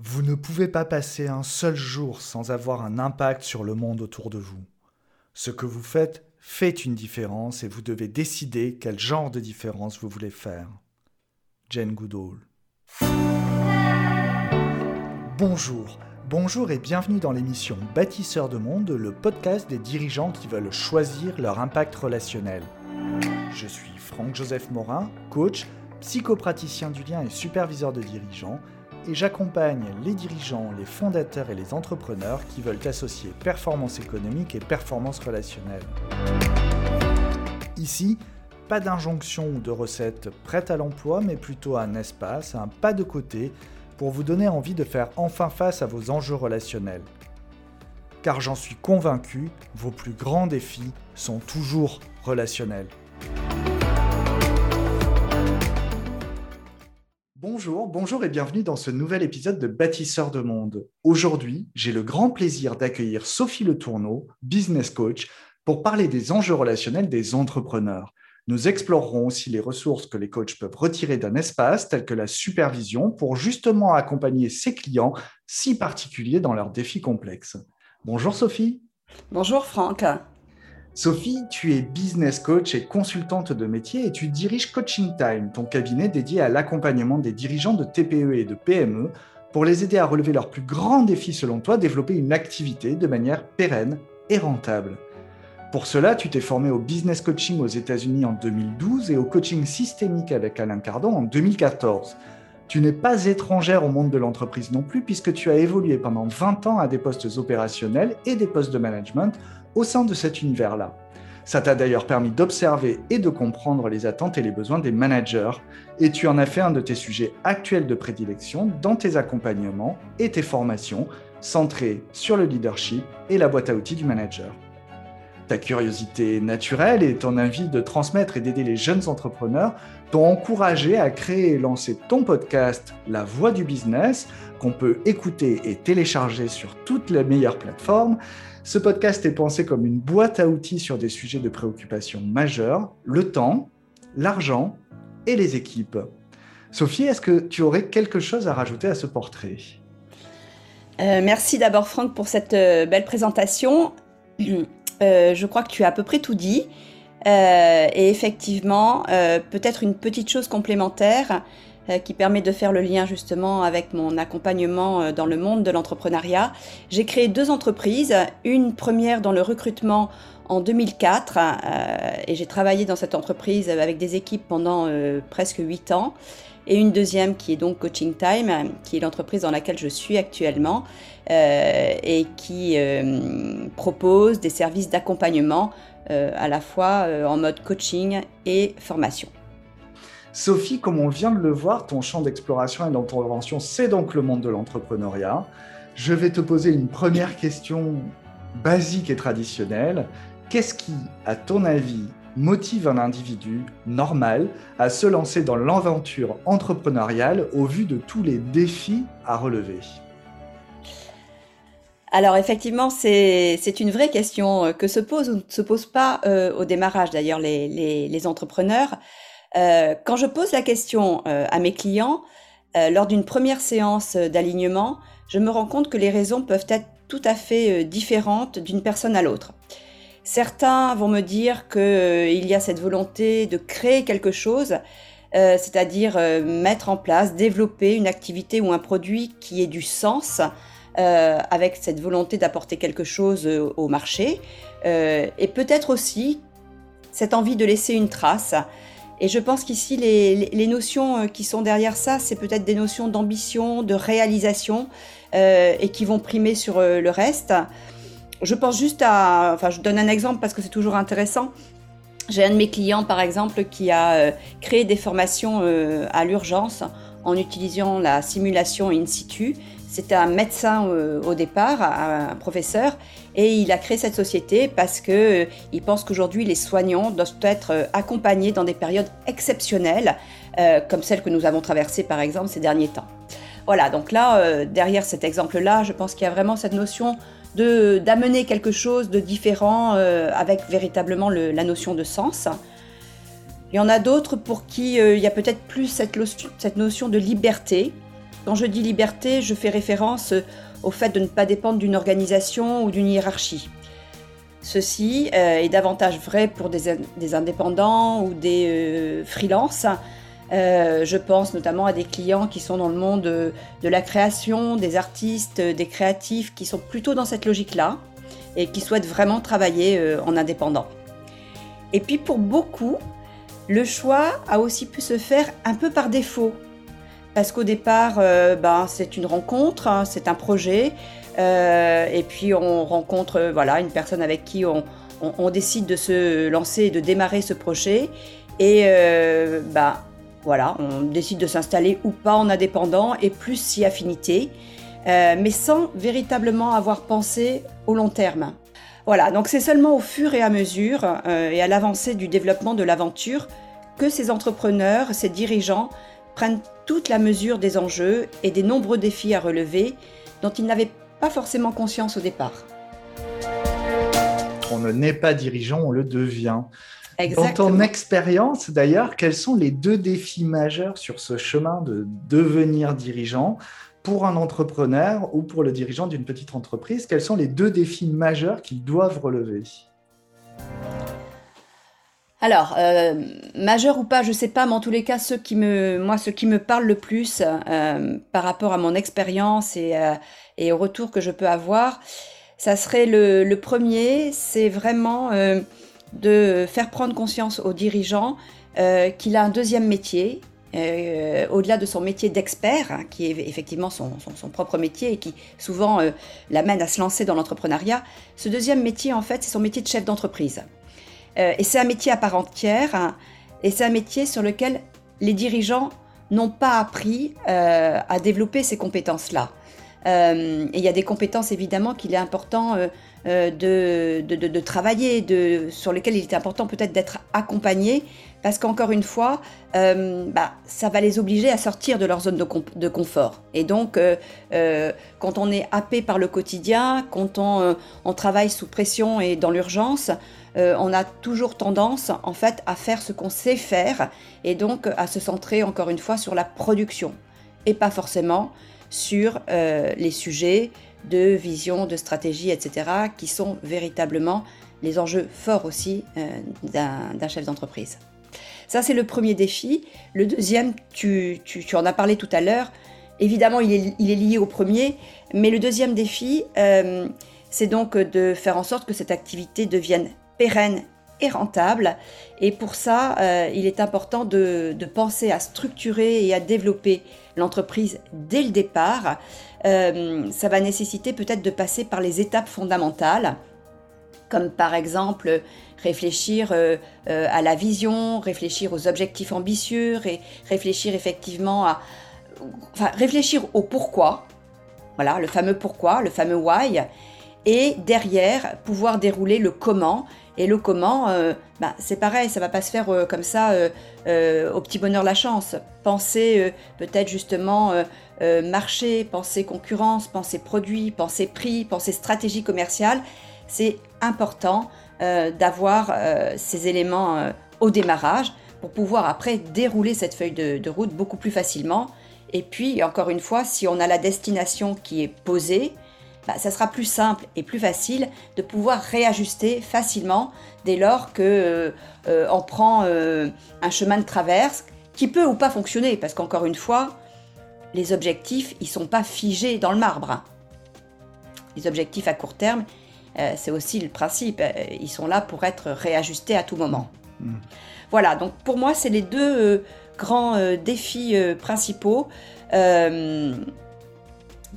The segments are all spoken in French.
Vous ne pouvez pas passer un seul jour sans avoir un impact sur le monde autour de vous. Ce que vous faites fait une différence et vous devez décider quel genre de différence vous voulez faire. Jane Goodall. Bonjour, bonjour et bienvenue dans l'émission Bâtisseurs de monde, le podcast des dirigeants qui veulent choisir leur impact relationnel. Je suis Franck-Joseph Morin, coach, psychopraticien du lien et superviseur de dirigeants, et j'accompagne les dirigeants, les fondateurs et les entrepreneurs qui veulent associer performance économique et performance relationnelle. Ici, pas d'injonction ou de recette prête à l'emploi, mais plutôt un espace, un pas de côté pour vous donner envie de faire enfin face à vos enjeux relationnels. Car j'en suis convaincu, vos plus grands défis sont toujours relationnels. Bonjour, bonjour et bienvenue dans ce nouvel épisode de Bâtisseurs de monde. Aujourd'hui, j'ai le grand plaisir d'accueillir Sophie Le Tourneau, business coach, pour parler des enjeux relationnels des entrepreneurs. Nous explorerons aussi les ressources que les coachs peuvent retirer d'un espace tel que la supervision pour justement accompagner ses clients si particuliers dans leurs défis complexes. Bonjour Sophie. Bonjour Franck. Sophie, tu es business coach et consultante de métier et tu diriges Coaching Time, ton cabinet dédié à l'accompagnement des dirigeants de TPE et de PME pour les aider à relever leurs plus grands défis selon toi, développer une activité de manière pérenne et rentable. Pour cela, tu t'es formé au business coaching aux États-Unis en 2012 et au coaching systémique avec Alain Cardon en 2014. Tu n'es pas étrangère au monde de l'entreprise non plus puisque tu as évolué pendant 20 ans à des postes opérationnels et des postes de management au sein de cet univers-là. Ça t'a d'ailleurs permis d'observer et de comprendre les attentes et les besoins des managers, et tu en as fait un de tes sujets actuels de prédilection dans tes accompagnements et tes formations centrés sur le leadership et la boîte à outils du manager. Ta curiosité naturelle et ton envie de transmettre et d'aider les jeunes entrepreneurs t'ont encouragé à créer et lancer ton podcast La Voix du Business, qu'on peut écouter et télécharger sur toutes les meilleures plateformes, ce podcast est pensé comme une boîte à outils sur des sujets de préoccupation majeure, le temps, l'argent et les équipes. Sophie, est-ce que tu aurais quelque chose à rajouter à ce portrait? Euh, Merci d'abord Franck pour cette euh, belle présentation. Euh, je crois que tu as à peu près tout dit. et effectivement, peut-être une petite chose complémentaire. Euh, qui permet de faire le lien justement avec mon accompagnement euh, dans le monde de l'entrepreneuriat. J'ai créé deux entreprises, une première dans le recrutement en 2004 euh, et j'ai travaillé dans cette entreprise avec des équipes pendant presque huit ans et une deuxième qui est donc Coaching Time, qui est l'entreprise dans laquelle je suis actuellement et qui propose des services d'accompagnement à la fois en mode coaching et formation. Sophie, comme on vient de le voir, ton champ d'exploration et d'intervention, c'est donc le monde de l'entrepreneuriat. Je vais te poser une première question basique et traditionnelle. Qu'est-ce qui, à ton avis, motive un individu normal à se lancer dans l'aventure entrepreneuriale au vu de tous les défis à relever? Alors effectivement, c'est une vraie question que se pose ou ne se pose pas euh, au démarrage d'ailleurs les, entrepreneurs. Euh, quand je pose la question euh, à mes clients, euh, lors d'une première séance d'alignement, je me rends compte que les raisons peuvent être tout à fait différentes d'une personne à l'autre. Certains vont me dire qu'il y a cette volonté de créer quelque chose, c'est-à-dire mettre en place, développer une activité ou un produit qui ait du sens, avec cette volonté d'apporter quelque chose au marché, et peut-être aussi cette envie de laisser une trace, et je pense qu'ici, les, notions euh, qui sont derrière ça, c'est peut-être des notions d'ambition, de réalisation, euh, et qui vont primer sur euh, le reste. Je pense juste à... Enfin, je donne un exemple parce que c'est toujours intéressant. J'ai un de mes clients, par exemple, qui a créé des formations à l'urgence en utilisant la simulation in situ c'était un médecin euh, au départ, un, professeur, et il a créé cette société parce qu'il euh, pense qu'aujourd'hui les soignants doivent être euh, accompagnés dans des périodes exceptionnelles, comme celles que nous avons traversées par exemple ces derniers temps. Voilà, donc là, derrière cet exemple-là, je pense qu'il y a vraiment cette notion d'amener quelque chose de différent avec véritablement la notion de sens. Il y en a d'autres pour qui il y a peut-être plus cette, notion de liberté, Quand je dis liberté, je fais référence au fait de ne pas dépendre d'une organisation ou d'une hiérarchie. Ceci euh, est davantage vrai pour des, indépendants ou des euh, freelances. Euh, je pense notamment à des clients qui sont dans le monde de, la création, des artistes, des créatifs, qui sont plutôt dans cette logique-là et qui souhaitent vraiment travailler en indépendant. Et puis pour beaucoup, le choix a aussi pu se faire un peu par défaut. Parce qu'au départ, ben, c'est une rencontre, hein, c'est un projet, euh, et puis on rencontre euh, voilà, une personne avec qui on, décide de se lancer de démarrer ce projet. Et euh, bah, voilà, on décide de s'installer ou pas en indépendant et plus si affinité, mais sans véritablement avoir pensé au long terme. Voilà, donc c'est seulement au fur et à mesure et à l'avancée du développement de l'aventure que ces entrepreneurs, ces dirigeants prennent toute la mesure des enjeux et des nombreux défis à relever dont ils n'avaient pas forcément conscience au départ. On ne naît pas dirigeant, on le devient. Exactement. Dans ton expérience, d'ailleurs, quels sont les deux défis majeurs sur ce chemin de devenir dirigeant? Pour un entrepreneur ou pour le dirigeant d'une petite entreprise Quels sont les deux défis majeurs qu'ils doivent relever? Alors, euh, majeur ou pas, je ne sais pas, mais en tous les cas, ce qui me, moi, qui me parle le plus euh, par rapport à mon expérience et, euh, et au retour que je peux avoir, ça serait le, premier, c'est vraiment de faire prendre conscience aux dirigeants qu'il a un deuxième métier, euh, au-delà de son métier d'expert, hein, qui est effectivement son, propre métier et qui souvent l'amène à se lancer dans l'entrepreneuriat, ce deuxième métier, en fait, c'est son métier de chef d'entreprise. et c'est un métier à part entière, hein, et c'est un métier sur lequel les dirigeants n'ont pas appris à développer ces compétences-là. Euh, et il y a des compétences évidemment qu'il est important euh, euh, de, de, travailler, de, sur lesquelles il est important peut-être d'être accompagné, parce qu'encore une fois, bah, ça va les obliger à sortir de leur zone de, de confort. Et donc, quand on est happé par le quotidien, quand on, on travaille sous pression et dans l'urgence, on a toujours tendance en fait à faire ce qu'on sait faire et donc à se centrer encore une fois sur la production et pas forcément sur euh, les sujets de vision, de stratégie, etc., qui sont véritablement les enjeux forts aussi euh, d'un chef d'entreprise. Ça, c'est le premier défi. Le deuxième, tu, en as parlé tout à l'heure, évidemment, il est, lié au premier, mais le deuxième défi, euh, c'est donc de faire en sorte que cette activité devienne pérenne et rentable. Et pour ça, il est important de, penser à structurer et à développer l'entreprise dès le départ. Euh, ça va nécessiter peut-être de passer par les étapes fondamentales, comme par exemple réfléchir euh, euh, à la vision, réfléchir aux objectifs ambitieux, et réfléchir effectivement à... Enfin, réfléchir au pourquoi, voilà, le fameux pourquoi, le fameux why, et derrière pouvoir dérouler le comment et le comment, euh, bah, c'est pareil, ça va pas se faire euh, comme ça euh, au petit bonheur la chance. Penser peut-être justement marché, penser concurrence, penser produit, penser prix, penser stratégie commerciale. C'est important d'avoir ces éléments au démarrage pour pouvoir après dérouler cette feuille de route beaucoup plus facilement. Et puis, encore une fois, si on a la destination qui est posée, bah, ça sera plus simple et plus facile de pouvoir réajuster facilement dès lors que euh, euh, on prend euh, un chemin de traverse qui peut ou pas fonctionner parce qu'encore une fois, les objectifs ils sont pas figés dans le marbre. Les objectifs à court terme, c'est aussi le principe, ils sont là pour être réajustés à tout moment. Mmh. Voilà, donc pour moi, c'est les deux grands défis principaux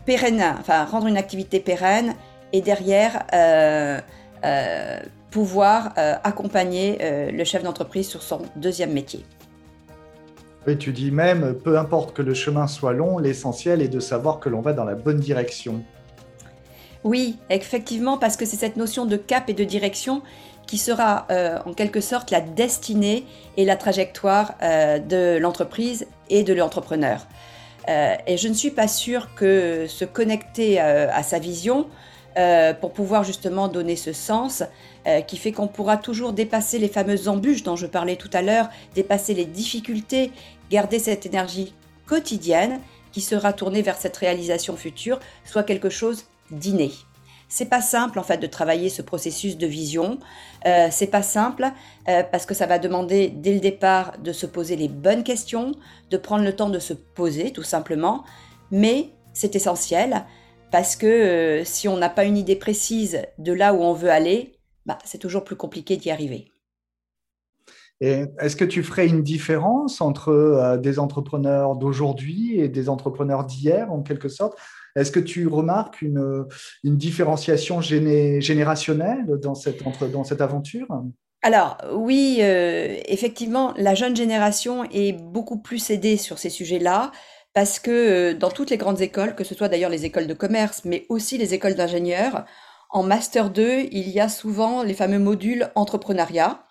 pérenne, enfin rendre une activité pérenne et derrière euh, euh, pouvoir euh, accompagner le chef d'entreprise sur son deuxième métier. Et tu dis même, peu importe que le chemin soit long, l'essentiel est de savoir que l'on va dans la bonne direction. Oui, effectivement, parce que c'est cette notion de cap et de direction qui sera en quelque sorte la destinée et la trajectoire de l'entreprise et de l'entrepreneur. Euh, et je ne suis pas sûre que se connecter euh, à sa vision euh, pour pouvoir justement donner ce sens qui fait qu'on pourra toujours dépasser les fameuses embûches dont je parlais tout à l'heure, dépasser les difficultés, garder cette énergie quotidienne, qui sera tourné vers cette réalisation future soit quelque chose d'inné. C'est pas simple en fait de travailler ce processus de vision. Euh, c'est pas simple euh, parce que ça va demander dès le départ de se poser les bonnes questions, de prendre le temps de se poser tout simplement. Mais c'est essentiel parce que euh, si on n'a pas une idée précise de là où on veut aller, bah, c'est toujours plus compliqué d'y arriver. Est-ce que tu ferais une différence entre euh, des entrepreneurs d'aujourd'hui et des entrepreneurs d'hier, en quelque sorte? Est-ce que tu remarques une, différenciation générationnelle dans cette, aventure? Alors oui, euh, effectivement, la jeune génération est beaucoup plus aidée sur ces sujets-là parce que euh, dans toutes les grandes écoles, que ce soit d'ailleurs les écoles de commerce, mais aussi les écoles d'ingénieurs, en Master 2, il y a souvent les fameux modules entrepreneuriat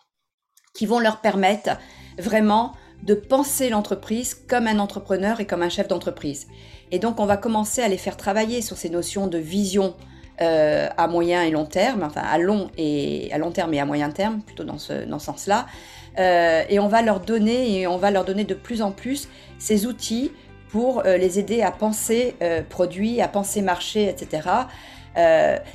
qui vont leur permettre vraiment de penser l'entreprise comme un entrepreneur et comme un chef d'entreprise. Et donc, on va commencer à les faire travailler sur ces notions de vision euh, à moyen et long terme, enfin à long et à long terme et à moyen terme, plutôt dans ce, sens-là. Euh, et on va leur donner et on va leur donner de plus en plus ces outils pour euh, les aider à penser produit, à penser marché, etc.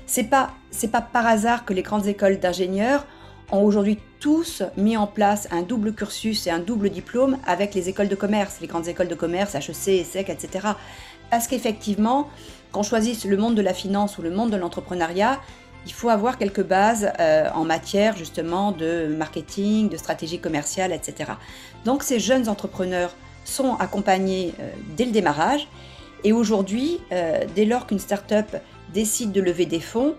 c'est pas c'est pas par hasard que les grandes écoles d'ingénieurs ont aujourd'hui tous mis en place un double cursus et un double diplôme avec les écoles de commerce, les grandes écoles de commerce, HEC, ESSEC, etc. Parce qu'effectivement, quand on choisit le monde de la finance ou le monde de l'entrepreneuriat, il faut avoir quelques bases euh, en matière justement de marketing, de stratégie commerciale, etc. Donc ces jeunes entrepreneurs sont accompagnés euh, dès le démarrage et aujourd'hui, euh, dès lors qu'une start-up décide de lever des fonds,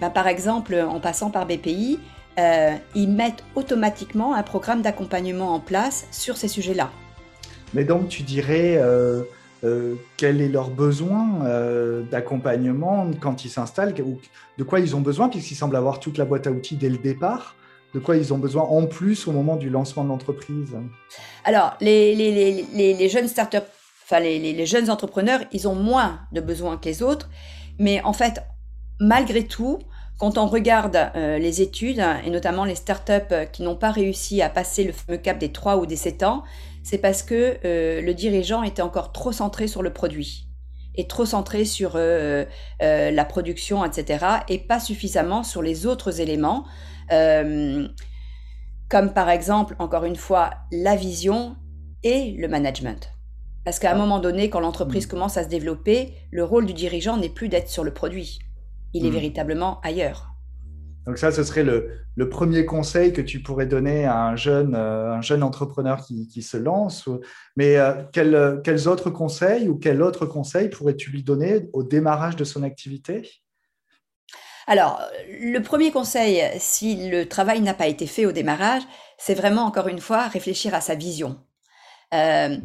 ben, par exemple en passant par BPI, euh, ils mettent automatiquement un programme d'accompagnement en place sur ces sujets-là. Mais donc, tu dirais, euh, euh, quel est leur besoin d'accompagnement quand ils s'installent? De quoi ils ont besoin, puisqu'ils semblent avoir toute la boîte à outils dès le départ de quoi ils ont besoin en plus au moment du lancement de l'entreprise? Alors, les, les, les, les jeunes startups, enfin les, jeunes entrepreneurs, ils ont moins de besoins que les autres. Mais en fait, malgré tout, quand on regarde euh, les études, et notamment les startups qui n'ont pas réussi à passer le fameux cap des 3 ou des 7 ans, c'est parce que euh, le dirigeant était encore trop centré sur le produit et trop centré sur euh, la production, etc., et pas suffisamment sur les autres éléments, comme par exemple, encore une fois, la vision et le management. Parce qu'à un moment donné, quand l'entreprise mmh. commence à se développer, le rôle du dirigeant n'est plus d'être sur le produit il est hmm. véritablement ailleurs. Donc ça, ce serait le, premier conseil que tu pourrais donner à un jeune, euh, un jeune entrepreneur qui, se lance. Mais euh, quels autres conseils ou quel autre conseil pourrais-tu lui donner au démarrage de son activité? Alors, le premier conseil, si le travail n'a pas été fait au démarrage, c'est vraiment, encore une fois, réfléchir à sa vision. Euh,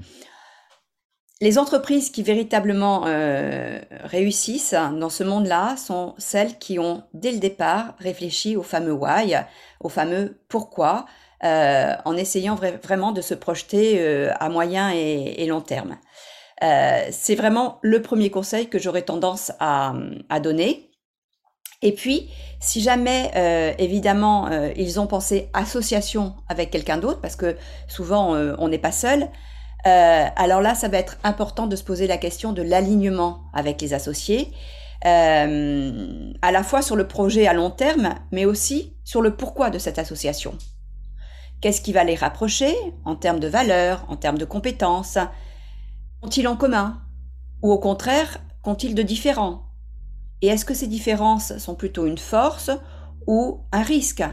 les entreprises qui véritablement euh, réussissent dans ce monde-là sont celles qui ont, dès le départ, réfléchi au fameux why, au fameux pourquoi, euh, en essayant vraiment de se projeter euh, à moyen et, long terme. c'est vraiment le premier conseil que j'aurais tendance à, à, donner. Et puis, si jamais, évidemment, ils ont pensé association avec quelqu'un d'autre, parce que souvent, on n'est pas seul, euh, alors là, ça va être important de se poser la question de l'alignement avec les associés, euh, à la fois sur le projet à long terme, mais aussi sur le pourquoi de cette association. Qu'est-ce qui va les rapprocher en termes de valeurs, en termes de compétences? Qu'ont-ils en commun? Ou au contraire, qu'ont-ils de différents Et est-ce que ces différences sont plutôt une force ou un risque?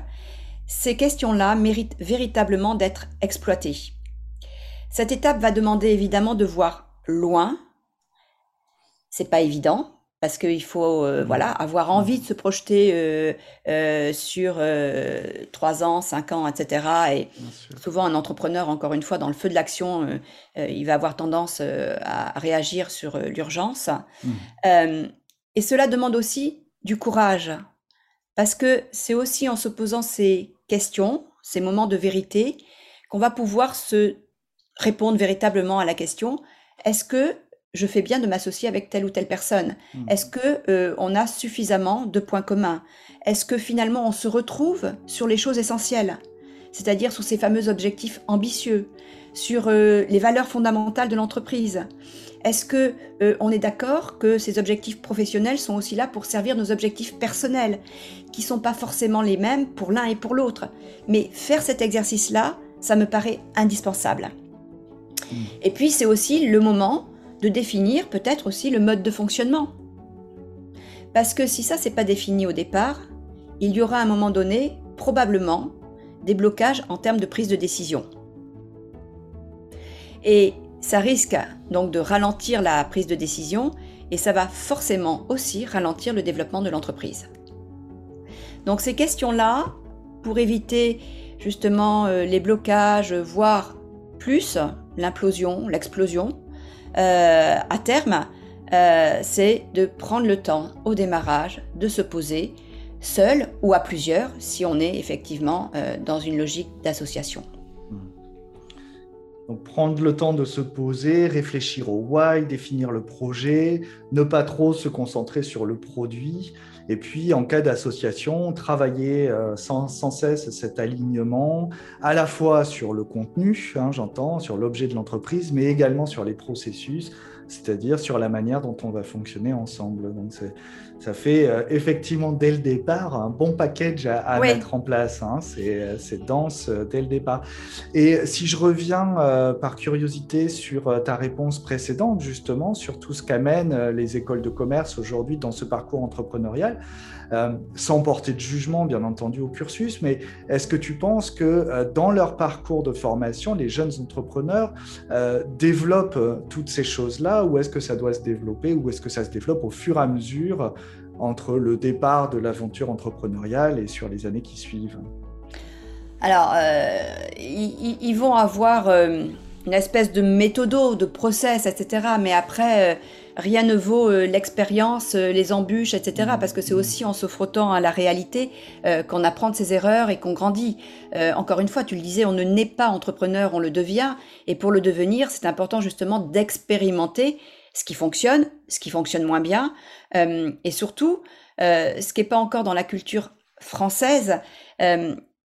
Ces questions-là méritent véritablement d'être exploitées. Cette étape va demander évidemment de voir loin. C'est pas évident parce qu'il faut euh, mmh. voilà avoir mmh. envie de se projeter euh, euh, sur trois ans, cinq ans, etc. Et souvent un entrepreneur, encore une fois, dans le feu de l'action, il va avoir tendance à réagir sur l'urgence. Mmh. et cela demande aussi du courage parce que c'est aussi en se posant ces questions, ces moments de vérité, qu'on va pouvoir se répondre véritablement à la question est-ce que je fais bien de m'associer avec telle ou telle personne? Mmh. Est-ce que euh, on a suffisamment de points communs? Est-ce que finalement on se retrouve sur les choses essentielles, c'est-à-dire sur ces fameux objectifs ambitieux sur les valeurs fondamentales de l'entreprise? Est-ce que on est d'accord que ces objectifs professionnels sont aussi là pour servir nos objectifs personnels, qui sont pas forcément les mêmes pour l'un et pour l'autre? Mais faire cet exercice-là, ça me paraît indispensable. Et puis c'est aussi le moment de définir peut-être aussi le mode de fonctionnement. Parce que si ça c'est pas défini au départ, il y aura à un moment donné probablement des blocages en termes de prise de décision. Et ça risque donc de ralentir la prise de décision et ça va forcément aussi ralentir le développement de l'entreprise. Donc ces questions-là, pour éviter justement euh, les blocages, voire plus l'implosion, l'explosion, euh, à terme, euh, c'est de prendre le temps au démarrage de se poser seul ou à plusieurs si on est effectivement dans une logique d'association. Donc prendre le temps de se poser, réfléchir au why, définir le projet, ne pas trop se concentrer sur le produit, et puis en cas d'association, travailler euh, sans, cesse cet alignement, à la fois sur le contenu, hein, j'entends, sur l'objet de l'entreprise, mais également sur les processus, c'est-à-dire sur la manière dont on va fonctionner ensemble. Donc ça fait euh, effectivement dès le départ un bon package à, mettre en place. Hein. Euh, c'est dense euh, dès le départ. Et si je reviens par curiosité sur ta réponse précédente, justement, sur tout ce qu'amènent les écoles de commerce aujourd'hui dans ce parcours entrepreneurial, sans porter de jugement, bien entendu, au cursus, mais est-ce que tu penses que dans leur parcours de formation, les jeunes entrepreneurs développent toutes ces choses-là, ou est-ce que ça doit se développer, ou est-ce que ça se développe au fur et à mesure entre le départ de l'aventure entrepreneuriale et sur les années qui suivent Alors, ils, vont avoir une espèce de méthodo, de process, etc. Mais après, rien ne vaut euh, l'expérience, euh, les embûches, etc. Parce que c'est aussi en se frottant à la réalité euh, qu'on apprend de ses erreurs et qu'on grandit. encore une fois, tu le disais, on ne naît pas entrepreneur, on le devient. Et pour le devenir, c'est important justement d'expérimenter ce qui fonctionne, ce qui fonctionne moins bien, et surtout, ce qui n'est pas encore dans la culture française,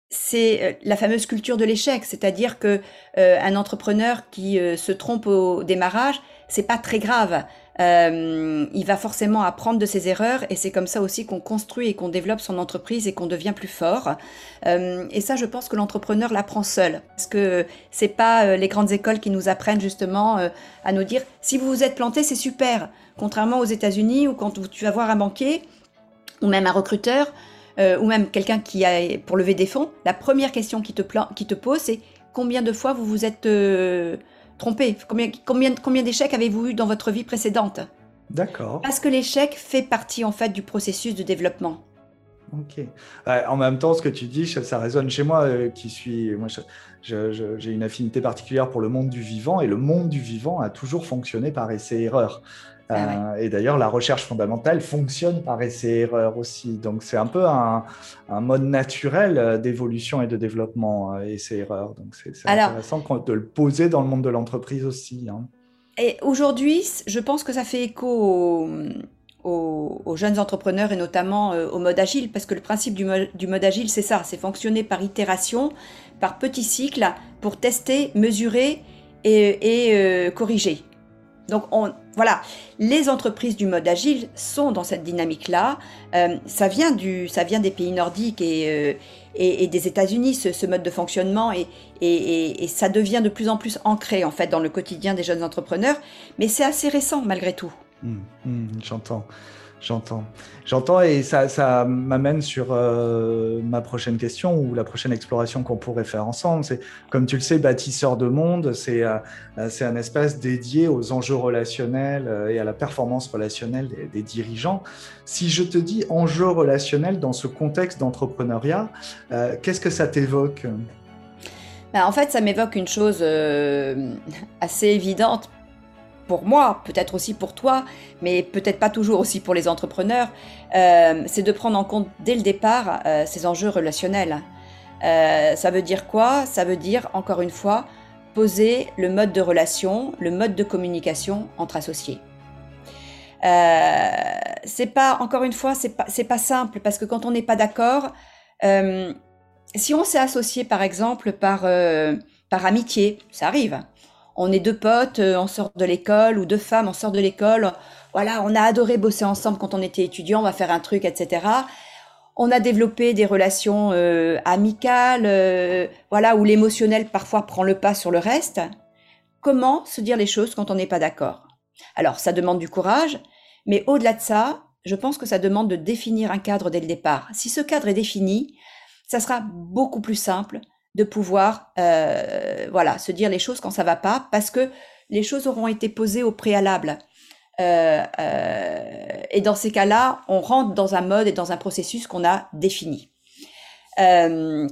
c'est la fameuse culture de l'échec, c'est-à-dire que un entrepreneur qui se trompe au démarrage, c'est pas très grave. Il va forcément apprendre de ses erreurs et c'est comme ça aussi qu'on construit et qu'on développe son entreprise et qu'on devient plus fort. Et ça, je pense que l'entrepreneur l'apprend seul parce que c'est pas les grandes écoles qui nous apprennent justement à nous dire si vous vous êtes planté, c'est super. Contrairement aux États-Unis où quand tu vas voir un banquier ou même un recruteur ou même quelqu'un qui a pour lever des fonds, la première question qui te, qui te pose c'est combien de fois vous vous êtes trompé? Combien, combien, combien d'échecs avez-vous eu dans votre vie précédente? D'accord. Parce que l'échec fait partie en fait du processus de développement. Ok. en même temps, ce que tu dis, ça, résonne chez moi, euh, qui suis, moi, j'ai une affinité particulière pour le monde du vivant, et le monde du vivant a toujours fonctionné par essai-erreur. Ah euh, et d'ailleurs, la recherche fondamentale fonctionne par essai-erreur aussi. Donc, c'est un peu un, mode naturel euh, d'évolution et de développement, euh, essai-erreur. Donc, c'est intéressant de le poser dans le monde de l'entreprise aussi. Hein. Et aujourd'hui, je pense que ça fait écho aux, jeunes entrepreneurs et notamment au mode agile, parce que le principe du mode, du mode agile, c'est ça, c'est fonctionner par itération, par petits cycles, pour tester, mesurer et, et corriger. Donc on, voilà, les entreprises du mode agile sont dans cette dynamique-là. Euh, ça, vient du, ça vient des pays nordiques et, euh, des États-Unis, ce, mode de fonctionnement, et, ça devient de plus en plus ancré en fait dans le quotidien des jeunes entrepreneurs. Mais c'est assez récent malgré tout. Mmh, mmh, j'entends. J'entends. J'entends et ça, m'amène sur euh, ma prochaine question ou la prochaine exploration qu'on pourrait faire ensemble. C'est, comme tu le sais, bâtisseur de monde, c'est, euh, c'est un espace dédié aux enjeux relationnels euh, et à la performance relationnelle des, dirigeants. Si je te dis enjeux relationnels dans ce contexte d'entrepreneuriat, qu'est-ce que ça t'évoque? Ben, En fait, ça m'évoque une chose assez évidente pour moi, peut-être aussi pour toi, mais peut-être pas toujours aussi pour les entrepreneurs, euh, c'est de prendre en compte dès le départ euh, ces enjeux relationnels. Euh, ça veut dire quoi? Ça veut dire, encore une fois, poser le mode de relation, le mode de communication entre associés. c'est pas, encore une fois, c'est pas, pas simple parce que quand on n'est pas d'accord, si on s'est associé par exemple par par amitié, ça arrive. On est deux potes, euh, on sort de l'école, ou deux femmes, on sort de l'école. Voilà, on a adoré bosser ensemble quand on était étudiant, on va faire un truc, etc. On a développé des relations euh, amicales, euh, voilà, où l'émotionnel parfois prend le pas sur le reste. Comment se dire les choses quand on n'est pas d'accord? Alors, ça demande du courage, mais au-delà de ça, je pense que ça demande de définir un cadre dès le départ. Si ce cadre est défini, ça sera beaucoup plus simple de pouvoir euh, voilà se dire les choses quand ça va pas parce que les choses auront été posées au préalable. Euh, euh, et dans ces cas-là, on rentre dans un mode et dans un processus qu'on a défini. je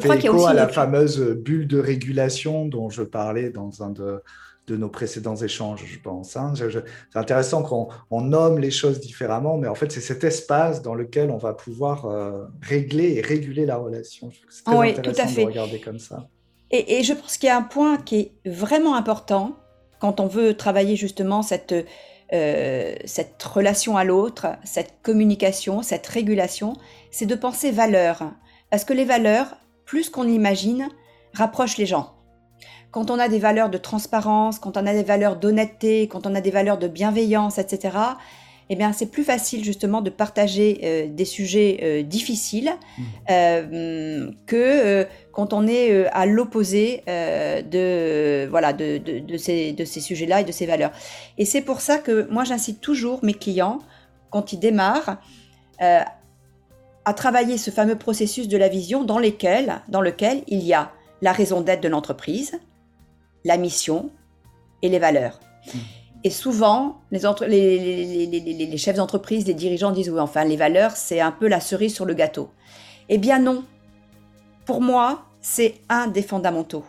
crois qu'il y a aussi à la fameuse bulle de régulation dont je parlais dans un de, de nos précédents échanges, je pense. Hein. c'est intéressant qu'on nomme les choses différemment, mais en fait, c'est cet espace dans lequel on va pouvoir euh, régler et réguler la relation. C'est très oui, intéressant tout à fait. de regarder comme ça. Et, je pense qu'il y a un point qui est vraiment important quand on veut travailler justement cette, euh, cette relation à l'autre, cette communication, cette régulation, c'est de penser valeurs. Parce que les valeurs, plus qu'on imagine, rapprochent les gens quand on a des valeurs de transparence, quand on a des valeurs d'honnêteté, quand on a des valeurs de bienveillance, etc., eh bien, c'est plus facile justement de partager euh, des sujets euh, difficiles mmh. euh, que quand on est à l'opposé de, voilà, de, de ces, de ces sujets-là et de ces valeurs. Et c'est pour ça que moi, j'incite toujours mes clients, quand ils démarrent, à travailler ce fameux processus de la vision dans, lesquels, dans lequel il y a la raison d'être de l'entreprise, la mission et les valeurs. Et souvent, les, les, chefs d'entreprise, les dirigeants disent oui, enfin, les valeurs, c'est un peu la cerise sur le gâteau. Eh bien non. Pour moi, c'est un des fondamentaux.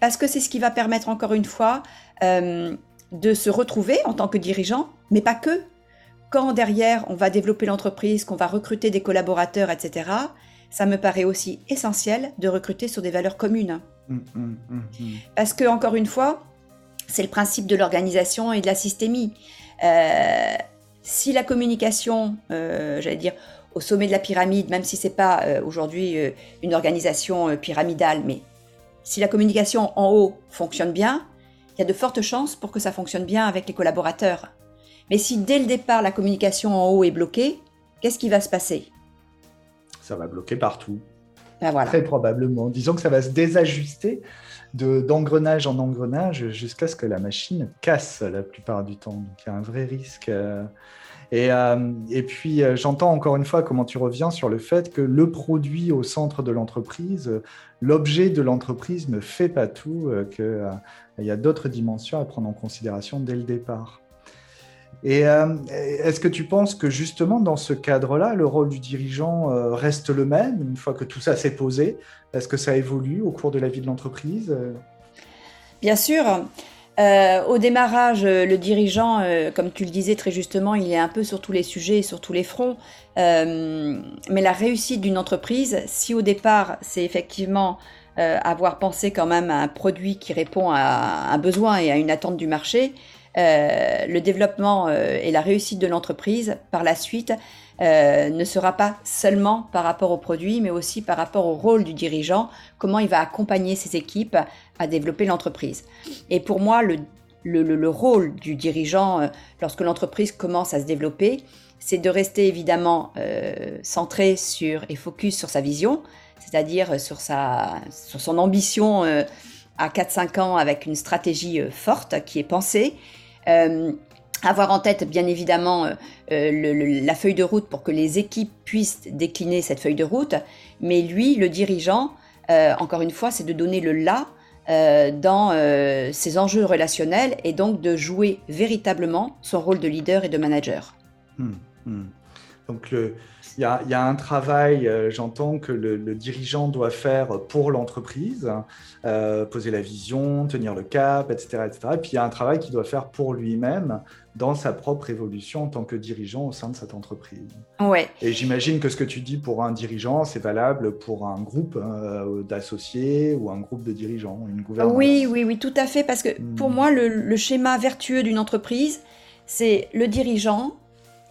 Parce que c'est ce qui va permettre, encore une fois, euh, de se retrouver en tant que dirigeant, mais pas que. Quand derrière, on va développer l'entreprise, qu'on va recruter des collaborateurs, etc., ça me paraît aussi essentiel de recruter sur des valeurs communes. Mmh, mmh, mmh, Parce que, encore une fois, c'est le principe de l'organisation et de la systémie. Euh, si la communication, euh, j'allais dire, au sommet de la pyramide, même si c'est pas euh, aujourd'hui une organisation pyramidale, mais si la communication en haut fonctionne bien, il y a de fortes chances pour que ça fonctionne bien avec les collaborateurs. Mais si dès le départ la communication en haut est bloquée, qu'est-ce qui va se passer? Ça va bloquer partout. Ben Très probablement. Disons que ça va se désajuster d'engrenage en engrenage jusqu'à ce que la machine casse la plupart du temps. Donc il y a un vrai risque. Euh. Et, euh, et puis euh, j'entends encore une fois comment tu reviens sur le fait que le produit au centre de l'entreprise, l'objet de l'entreprise ne fait pas tout, qu'il y a d'autres dimensions à prendre en considération dès le départ. Et euh, est-ce que tu penses que justement dans ce cadre-là, le rôle du dirigeant euh, reste le même une fois que tout ça s'est posé? Est-ce que ça évolue au cours de la vie de l'entreprise Bien sûr. Euh, au démarrage, le dirigeant, comme tu le disais très justement, il est un peu sur tous les sujets et sur tous les fronts. mais la réussite d'une entreprise, si au départ c'est effectivement avoir pensé quand même à un produit qui répond à un besoin et à une attente du marché, euh, le développement euh, et la réussite de l'entreprise par la suite euh, ne sera pas seulement par rapport au produit, mais aussi par rapport au rôle du dirigeant, comment il va accompagner ses équipes à développer l'entreprise. Et pour moi, le, le, rôle du dirigeant lorsque l'entreprise commence à se développer, c'est de rester évidemment centré sur et focus sur sa vision, c'est-à-dire sur, sur son ambition à 4-5 ans avec une stratégie forte qui est pensée avoir en tête, bien évidemment, euh, euh, la feuille de route pour que les équipes puissent décliner cette feuille de route. Mais lui, le dirigeant, encore une fois, c'est de donner le là dans ses enjeux relationnels et donc de jouer véritablement son rôle de leader et de manager. Hmm, hmm. Donc le, il y, a, un travail, euh, j'entends, que le, dirigeant doit faire pour l'entreprise, euh, poser la vision, tenir le cap, etc., etc. Et puis il y a un travail qu'il doit faire pour lui-même dans sa propre évolution en tant que dirigeant au sein de cette entreprise. Ouais. Et j'imagine que ce que tu dis pour un dirigeant, c'est valable pour un groupe euh, d'associés ou un groupe de dirigeants, une gouvernance. Oui, oui, oui, tout à fait. Parce que pour hmm. moi, le schéma vertueux d'une entreprise, c'est le dirigeant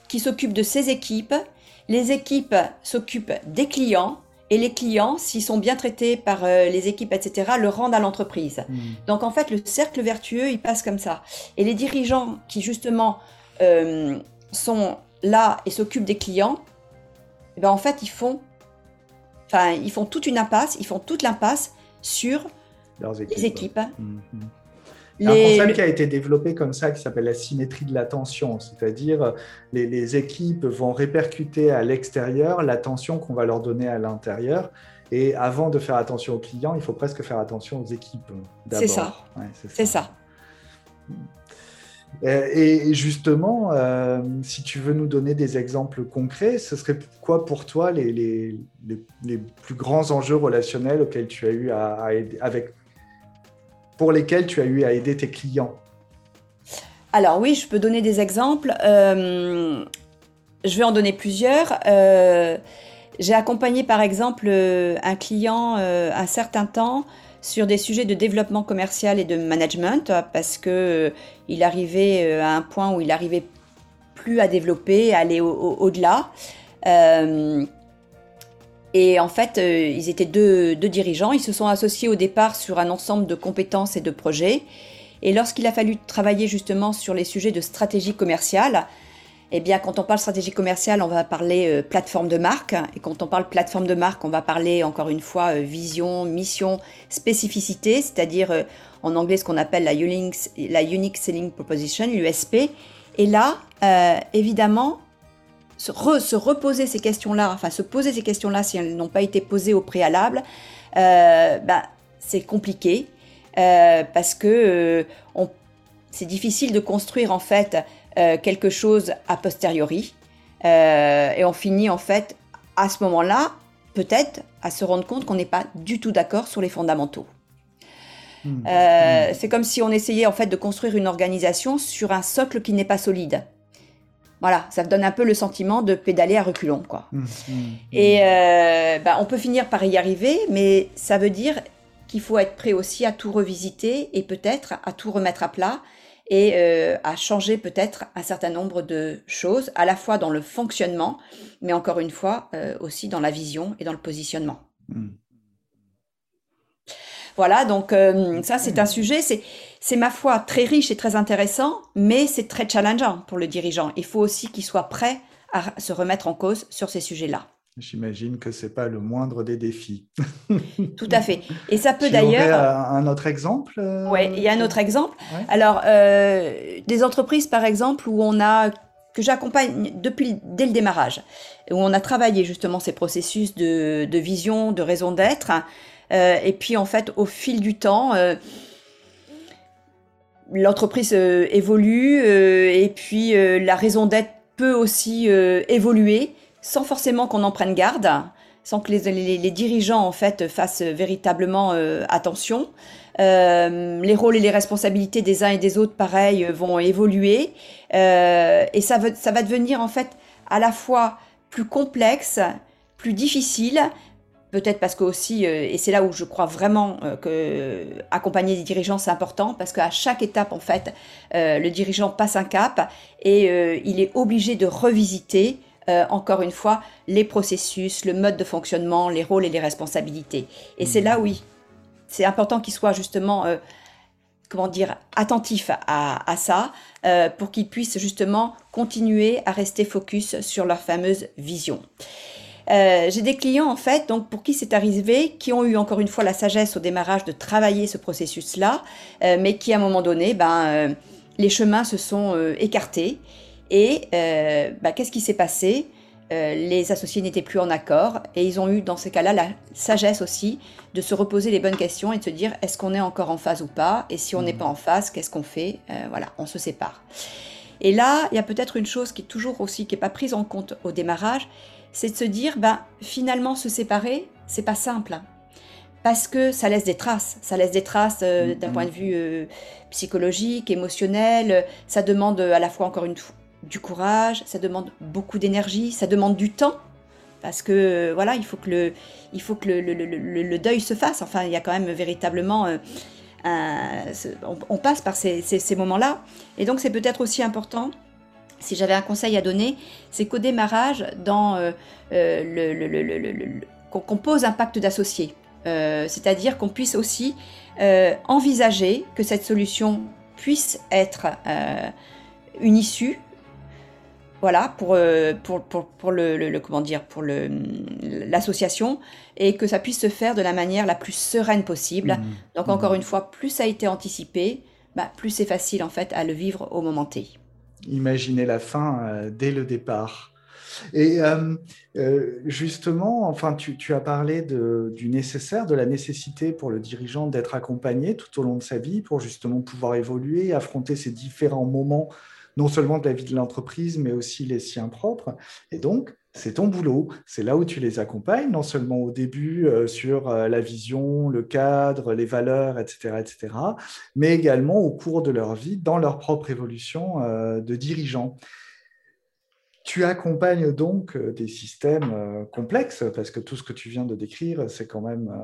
qui s'occupe de ses équipes les équipes s'occupent des clients et les clients, s'ils sont bien traités par euh, les équipes, etc., le rendent à l'entreprise. Hmm. Donc en fait, le cercle vertueux, il passe comme ça. Et les dirigeants qui justement euh, sont là et s'occupent des clients, eh ben, en fait, ils font, enfin, ils font toute une impasse, ils font toute l'impasse sur les équipes. Hmm, hmm. Il y a un concept qui a été développé comme ça, qui s'appelle la symétrie de l'attention, c'est-à-dire les, les équipes vont répercuter à l'extérieur l'attention qu'on va leur donner à l'intérieur. Et avant de faire attention aux clients, il faut presque faire attention aux équipes. C'est ça. c'est ça. Euh, et justement, euh, si tu veux nous donner des exemples concrets, ce serait quoi pour toi les, les, les, plus grands enjeux relationnels auxquels tu as eu à, à aider, avec pour lesquels tu as eu à aider tes clients Alors oui, je peux donner des exemples. Euh, je vais en donner plusieurs. Euh, j'ai accompagné par exemple euh, un client un certain temps sur des sujets de développement commercial et de management parce que il arrivait à un point où il arrivait plus à développer, à aller au-delà. Et en fait, euh, ils étaient deux, dirigeants. Ils se sont associés au départ sur un ensemble de compétences et de projets. Et lorsqu'il a fallu travailler justement sur les sujets de stratégie commerciale, eh bien, quand on parle stratégie commerciale, on va parler euh, plateforme de marque. Et quand on parle plateforme de marque, on va parler encore une fois euh, vision, mission, spécificité, c'est-à-dire en anglais ce qu'on appelle la unique, la unique selling proposition, l'USP. Et là, évidemment, se, reposer ces questions-là, enfin se poser ces questions-là si elles n'ont pas été posées au préalable, euh, bah, c'est compliqué euh, parce que euh, c'est difficile de construire en fait quelque chose a posteriori et on finit en fait à ce moment-là peut-être à se rendre compte qu'on n'est pas du tout d'accord sur les fondamentaux. Hmm. Hmm. c'est comme si on essayait en fait de construire une organisation sur un socle qui n'est pas solide. Voilà, ça donne un peu le sentiment de pédaler à reculons, quoi. Mmh, mmh, mmh. Et euh, bah, on peut finir par y arriver, mais ça veut dire qu'il faut être prêt aussi à tout revisiter et peut-être à tout remettre à plat et euh, à changer peut-être un certain nombre de choses, à la fois dans le fonctionnement, mais encore une fois euh, aussi dans la vision et dans le positionnement. Voilà, donc ça c'est un sujet, c'est c'est ma foi très riche et très intéressant, mais c'est très challengeant pour le dirigeant. Il faut aussi qu'il soit prêt à se remettre en cause sur ces sujets-là. J'imagine que c'est pas le moindre des défis. Tout à fait. Et ça peut d'ailleurs. Un autre exemple euh, Oui, il y a un autre exemple. Alors, euh, des entreprises, par exemple, où on a que j'accompagne depuis dès le démarrage, où on a travaillé justement ces processus de, vision, de raison d'être, euh, et puis en fait, au fil du temps l'entreprise euh, évolue euh, et puis euh, la raison d'être peut aussi évoluer sans forcément qu'on en prenne garde, sans que les, dirigeants en fait fassent véritablement attention. les rôles et les responsabilités des uns et des autres, pareil, vont évoluer et ça, ça va devenir en fait à la fois plus complexe, plus difficile, Peut-être parce que aussi, euh, et c'est là où je crois vraiment euh, que accompagner des dirigeants c'est important, parce qu'à chaque étape en fait, euh, le dirigeant passe un cap et il est obligé de revisiter encore une fois les processus, le mode de fonctionnement, les rôles et les responsabilités. Et c'est là oui, c'est important qu'il soit justement comment dire, attentif à, à ça pour qu'ils puissent justement continuer à rester focus sur leur fameuse vision. Euh, j'ai des clients en fait, donc pour qui c'est arrivé, qui ont eu encore une fois la sagesse au démarrage de travailler ce processus-là, euh, mais qui à un moment donné, ben, euh, les chemins se sont écartés. Et ben, qu'est-ce qui s'est passé? Les associés n'étaient plus en accord et ils ont eu dans ces cas-là la sagesse aussi de se reposer les bonnes questions et de se dire est-ce qu'on est encore en phase ou pas? Et si on n'est mmh. pas en phase, qu'est-ce qu'on fait? Voilà, on se sépare. Et là, il y a peut-être une chose qui est toujours aussi qui n'est pas prise en compte au démarrage, c'est de se dire, ben, finalement, se séparer, c'est pas simple. Hein. parce que ça laisse des traces. Ça laisse des traces euh, d'un point de vue euh, psychologique, émotionnel. Ça demande à la fois, encore une fois, du courage, ça demande beaucoup d'énergie, ça demande du temps. Parce que voilà, il faut que le, il faut que le, deuil se fasse. Enfin, il y a quand même véritablement. Euh, on, passe par ces, ces moments-là. Et donc, c'est peut-être aussi important si j'avais un conseil à donner, c'est qu'au démarrage, dans euh, euh, qu'on pose un pacte d'associés. C'est-à-dire qu'on puisse aussi envisager que cette solution puisse être une issue voilà, pour, euh, pour, pour, pour le, comment dire, pour l'association, et que ça puisse se faire de la manière la plus sereine possible. Mmh. Donc mmh. encore une fois, plus ça a été anticipé, bah, plus c'est facile en fait à le vivre au moment T. Imaginez la fin euh, dès le départ. Et euh, justement, enfin, tu, as parlé du nécessaire, de la nécessité pour le dirigeant d'être accompagné tout au long de sa vie pour justement pouvoir évoluer, affronter ces différents moments non seulement de la vie de l'entreprise, mais aussi les siens propres. Et donc, c'est ton boulot. C'est là où tu les accompagnes, non seulement au début euh, sur euh, la vision, le cadre, les valeurs, etc., etc., mais également au cours de leur vie, dans leur propre évolution euh, de dirigeant. Tu accompagnes donc des systèmes complexes, parce que tout ce que tu viens de décrire, c'est quand même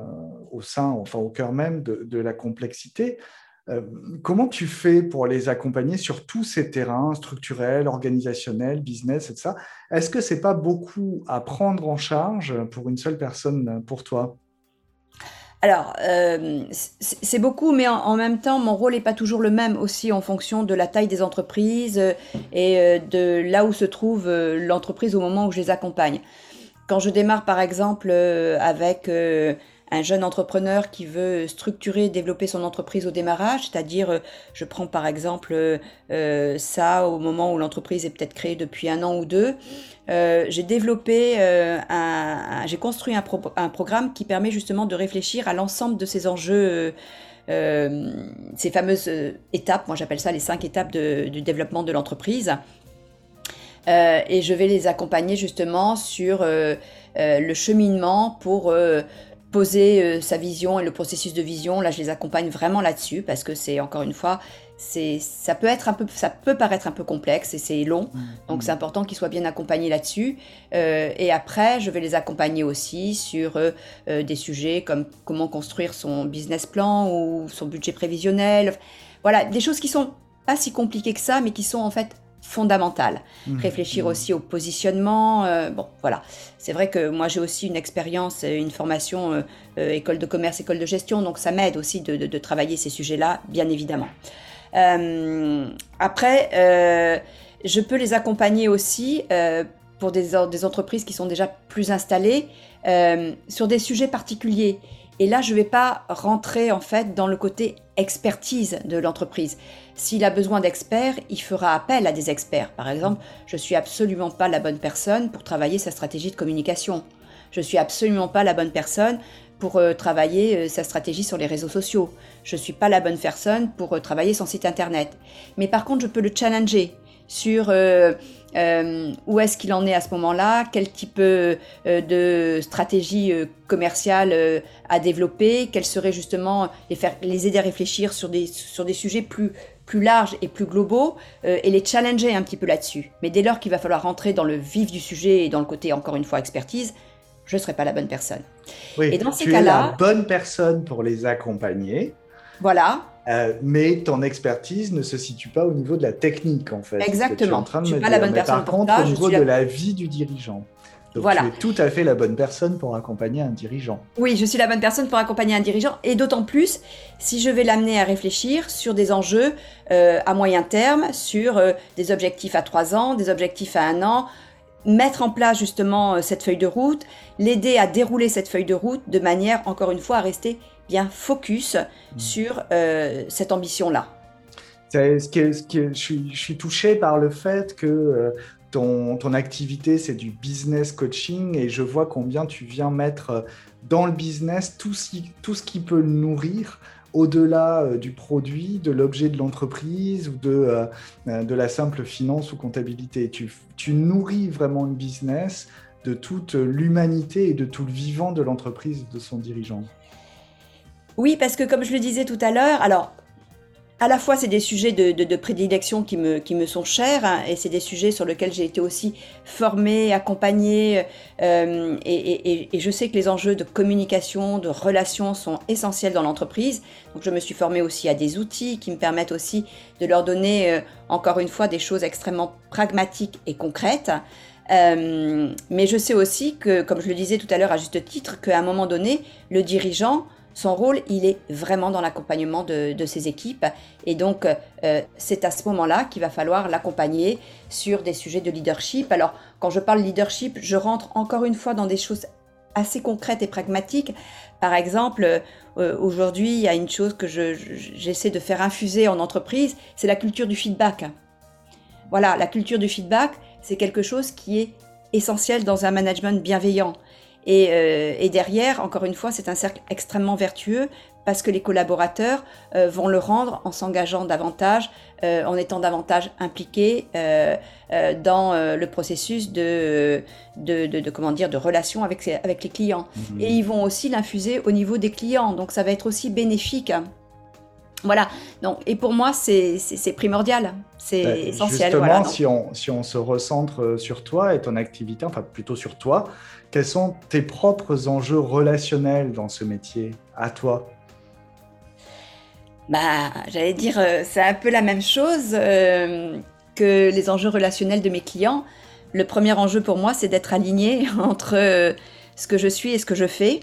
au sein, enfin au cœur même de la complexité. Euh, comment tu fais pour les accompagner sur tous ces terrains structurels, organisationnels, business, etc. Est-ce que c'est pas beaucoup à prendre en charge pour une seule personne pour toi? Alors, euh, c'est beaucoup, mais en, même temps, mon rôle n'est pas toujours le même aussi en fonction de la taille des entreprises et de là où se trouve l'entreprise au moment où je les accompagne. Quand je démarre, par exemple, avec un jeune entrepreneur qui veut structurer, développer son entreprise au démarrage, c'est-à-dire, euh, je prends par exemple euh, euh, ça au moment où l'entreprise est peut-être créée depuis un an ou deux, j'ai développé, j'ai construit un, un, programme qui permet justement de réfléchir à l'ensemble de ces enjeux. ces fameuses étapes, moi j'appelle ça les cinq étapes du développement de l'entreprise. et je vais les accompagner justement sur le cheminement pour poser euh, sa vision et le processus de vision. Là, je les accompagne vraiment là-dessus parce que c'est encore une fois, c'est ça peut être un peu, ça peut paraître un peu complexe et c'est long. Mmh. Donc c'est important qu'ils soient bien accompagnés là-dessus. Euh, et après, je vais les accompagner aussi sur euh, des sujets comme comment construire son business plan ou son budget prévisionnel. Voilà, des choses qui sont pas si compliquées que ça, mais qui sont en fait fondamentale. Mmh. Réfléchir mmh. aussi au positionnement. Euh, bon, voilà. C'est vrai que moi, j'ai aussi une expérience, une formation euh, euh, école de commerce, école de gestion, donc ça m'aide aussi de, travailler ces sujets-là, bien évidemment. après, je peux les accompagner aussi pour des, des, entreprises qui sont déjà plus installées sur des sujets particuliers. Et là, je ne vais pas rentrer en fait dans le côté expertise de l'entreprise. S'il a besoin d'experts, il fera appel à des experts. Par exemple, je suis absolument pas la bonne personne pour travailler sa stratégie de communication. Je suis absolument pas la bonne personne pour euh, travailler euh, sa stratégie sur les réseaux sociaux. Je ne suis pas la bonne personne pour euh, travailler son site internet. Mais par contre, je peux le challenger sur où est-ce qu'il en est à ce moment-là, quel type de stratégie commerciale à développer, quels seraient justement les, aider à réfléchir sur des sujets plus, plus larges et plus globaux et les challenger un petit peu là-dessus. Mais dès lors qu'il va falloir rentrer dans le vif du sujet et dans le côté encore une fois expertise, je ne serai pas la bonne personne. Oui, et dans ces cas-là, la bonne personne pour les accompagner. Voilà. Euh, mais ton expertise ne se situe pas au niveau de la technique, en fait. Exactement. En je suis pas la bonne personne. Par contre, au niveau de la... vie du dirigeant. Donc voilà. tu es tout à fait la bonne personne pour accompagner un dirigeant. Oui, je suis la bonne personne pour accompagner un dirigeant, et d'autant plus si je vais l'amener à réfléchir sur des enjeux euh, à moyen terme, sur euh, des objectifs à trois ans, des objectifs à un an, mettre en place justement cette feuille de route, l'aider à dérouler cette feuille de route de manière, encore une fois, à rester bien focus mm. sur euh, cette ambition-là. Ce ce je, suis, je, suis, touché par le fait que euh, ton, ton, activité, c'est du business coaching et je vois combien tu viens mettre euh, dans le business tout ce qui, peut le nourrir au-delà du produit, de l'objet de l'entreprise ou de, de la simple finance ou comptabilité. Tu, tu nourris vraiment le business de toute l'humanité et de tout le vivant de l'entreprise de son dirigeant. Oui, parce que comme je le disais tout à l'heure, alors à la fois, c'est des sujets de, prédilection qui me, qui me sont chers hein, et c'est des sujets sur lesquels j'ai été aussi formée, accompagnée. Euh, et, je sais que les enjeux de communication, de relations sont essentiels dans l'entreprise. Donc, je me suis formée aussi à des outils qui me permettent aussi de leur donner, euh, encore une fois, des choses extrêmement pragmatiques et concrètes. mais je sais aussi que, comme je le disais tout à l'heure à juste titre, qu'à un moment donné, le dirigeant son rôle, il est vraiment dans l'accompagnement de, ses équipes. Et donc, euh, c'est à ce moment-là qu'il va falloir l'accompagner sur des sujets de leadership. Alors, quand je parle leadership, je rentre encore une fois dans des choses assez concrètes et pragmatiques. Par exemple, euh, aujourd'hui, il y a une chose que j'essaie de faire infuser en entreprise, c'est la culture du feedback. Voilà, la culture du feedback, c'est quelque chose qui est essentiel dans un management bienveillant. Euh, et, derrière, encore une fois, c'est un cercle extrêmement vertueux parce que les collaborateurs euh, vont le rendre en s'engageant davantage, euh, en étant davantage impliqués dans le processus de, de, comment dire, de relation avec, avec les clients. Mhm. Et ils vont aussi l'infuser au niveau des clients, donc ça va être aussi bénéfique. Voilà, donc, et pour moi, c'est primordial, c'est essentiel. Justement, si, on, si on se recentre sur toi et ton activité, enfin plutôt sur toi, quels sont tes propres enjeux relationnels dans ce métier, à toi bah, j'allais dire, euh, c'est un peu la même chose euh, que les enjeux relationnels de mes clients. Le premier enjeu pour moi, c'est d'être aligné entre euh, ce que je suis et ce que je fais.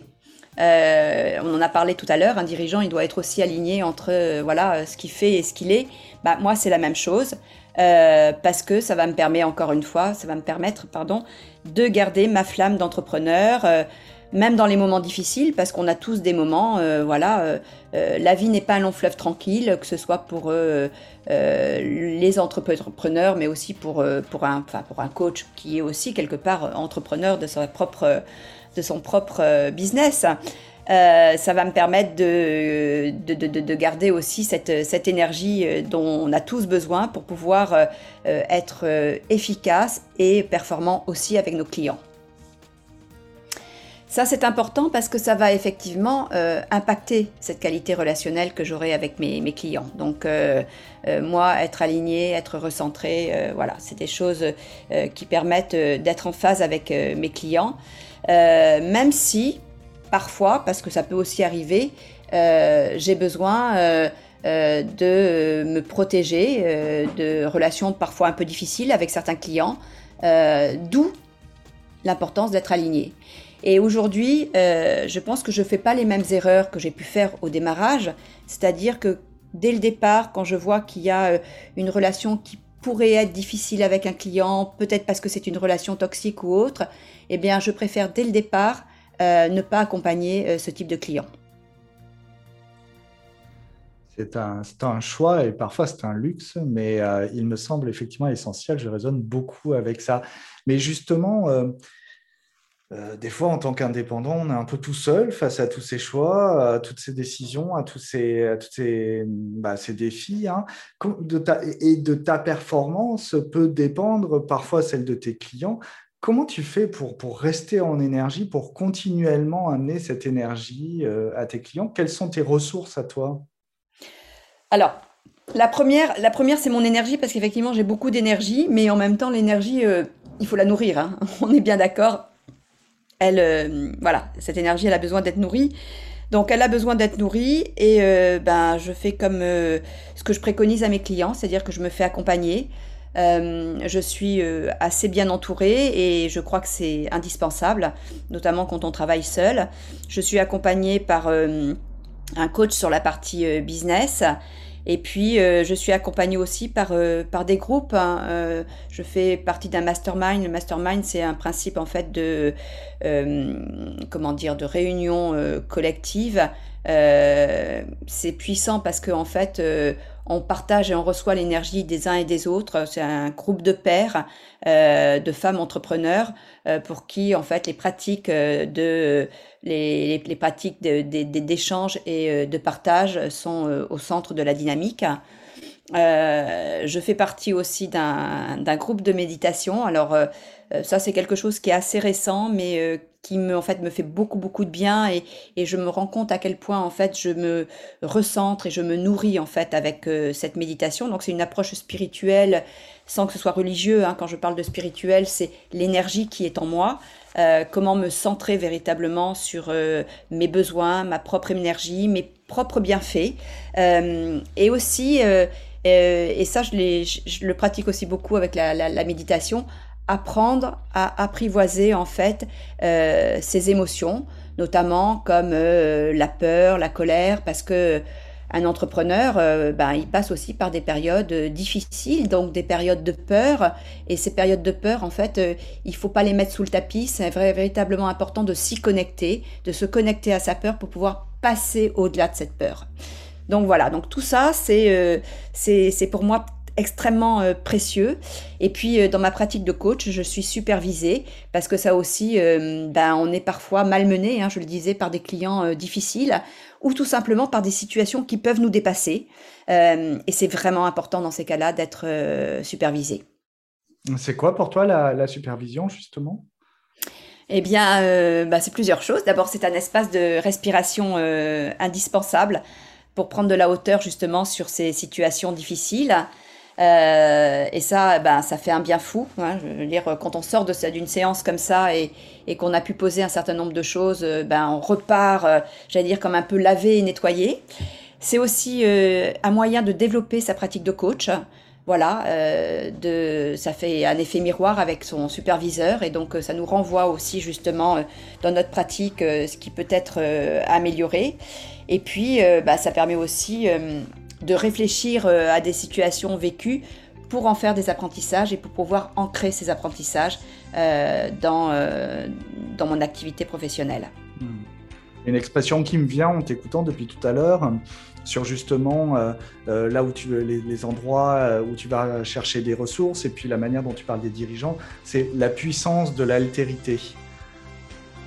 on en a parlé tout à l'heure, un dirigeant, il doit être aussi aligné entre voilà ce qu'il fait et ce qu'il est. Bah, moi, c'est la même chose. Parce que ça va me permettre, encore une fois, ça va me permettre, pardon, de garder ma flamme d'entrepreneur, euh, même dans les moments difficiles, parce qu'on a tous des moments, euh, voilà, la vie n'est pas un long fleuve tranquille, que ce soit pour les entrepreneurs, mais aussi pour, pour, un, pour un coach qui est aussi quelque part entrepreneur de, sa propre, de son propre business. Euh, ça va me permettre de, de, garder aussi cette, énergie euh, dont on a tous besoin pour pouvoir euh, être efficace et performant aussi avec nos clients. Ça, c'est important parce que ça va effectivement impacter cette qualité relationnelle que j'aurai avec mes, clients. Donc, moi, être aligné, être recentré, voilà, c'est des choses qui permettent d'être en phase avec mes clients. même si parfois, parce que ça peut aussi arriver, euh, j'ai besoin euh, euh, de me protéger de relations parfois un peu difficiles avec certains clients, d'où l'importance d'être aligné. Et aujourd'hui, je pense que je ne fais pas les mêmes erreurs que j'ai pu faire au démarrage, c'est-à-dire que dès le départ, quand je vois qu'il y a une relation qui pourrait être difficile avec un client, peut-être parce que c'est une relation toxique ou autre, eh bien, je préfère dès le départ euh, ne pas accompagner euh, ce type de client. C'est un, choix et parfois c'est un luxe, mais euh, il me semble effectivement essentiel. Je raisonne beaucoup avec ça. Mais justement, des fois, en tant qu'indépendant, on est un peu tout seul face à tous ces choix, à toutes ces décisions, à tous ces, bah, défis. Hein. Et de ta performance peut dépendre parfois celle de tes clients, Comment tu fais pour, pour rester en énergie, pour continuellement amener cette énergie euh, à tes clients? Quelles sont tes ressources à toi? Alors, la première, la première c'est mon énergie parce qu'effectivement, j'ai beaucoup d'énergie, mais en même temps, l'énergie, euh, il faut la nourrir. Hein. On est bien d'accord. Elle, euh, voilà, cette énergie, elle a besoin d'être nourrie. Donc, elle a besoin d'être nourrie et ben, je fais comme ce que je préconise à mes clients, c'est-à-dire que je me fais accompagner. Euh, je suis euh, assez bien entourée et je crois que c'est indispensable, notamment quand on travaille seul. Je suis accompagnée par euh, un coach sur la partie business. Et puis, je suis accompagnée aussi par, par des groupes. Hein. je fais partie d'un mastermind. Le mastermind, c'est un principe en fait de, comment dire, de réunion collective. c'est puissant parce qu'en en fait, on partage et on reçoit l'énergie des uns et des autres. C'est un groupe de pères, euh, de femmes entrepreneurs, euh, pour qui en fait les pratiques euh, de les, les pratiques d'échange et de partage sont au centre de la dynamique. je fais partie aussi d'un groupe de méditation. Alors ça c'est quelque chose qui est assez récent, mais qui me, en fait, me fait beaucoup, beaucoup de bien et, et, je me rends compte à quel point, en fait, je me recentre et je me nourris, en fait, avec euh, cette méditation. Donc, c'est une approche spirituelle sans que ce soit religieux. Hein. Quand je parle de spirituel, c'est l'énergie qui est en moi. Euh, comment me centrer véritablement sur euh, mes besoins, ma propre énergie, mes propres bienfaits. et aussi, et ça, je, le pratique aussi beaucoup avec la méditation, apprendre à apprivoiser en fait euh, ses émotions, notamment comme euh, la peur, la colère, parce que un entrepreneur, euh, ben, il passe aussi par des périodes difficiles, donc des périodes de peur. Et ces périodes de peur, en fait, il faut pas les mettre sous le tapis. C'est véritablement important de s'y connecter, de se connecter à sa peur pour pouvoir passer au-delà de cette peur. Donc voilà, donc tout ça, c'est c'est pour moi extrêmement euh, précieux. Et puis euh, dans ma pratique de coach, je suis supervisée parce que ça aussi, euh, ben, on est parfois malmené, hein, je le disais, par des clients difficiles ou tout simplement par des situations qui peuvent nous dépasser. et c'est vraiment important dans ces cas-là d'être supervisé. C'est quoi pour toi la, supervision justement? Eh bien, bah, c'est plusieurs choses. D'abord, c'est un espace de respiration indispensable pour prendre de la hauteur justement sur ces situations difficiles. Euh, et ça, ben, ça fait un bien fou. Hein. je veux dire, quand on sort d'une séance comme ça et, et qu'on a pu poser un certain nombre de choses, euh, ben, on repart, euh, j'allais dire, comme un peu lavé et nettoyé. C'est aussi un moyen de développer sa pratique de coach. Voilà, de, ça fait un effet miroir avec son superviseur et donc ça nous renvoie aussi justement dans notre pratique ce qui peut être amélioré. Et puis, ben, ça permet aussi de réfléchir euh, à des situations vécues pour en faire des apprentissages et pour pouvoir ancrer ces apprentissages euh, dans, euh, dans mon activité professionnelle. Hmm. Une expression qui me vient en t'écoutant depuis tout à l'heure sur justement là où tu les, les endroits où tu vas chercher des ressources et puis la manière dont tu parles des dirigeants, c'est la puissance de l'altérité.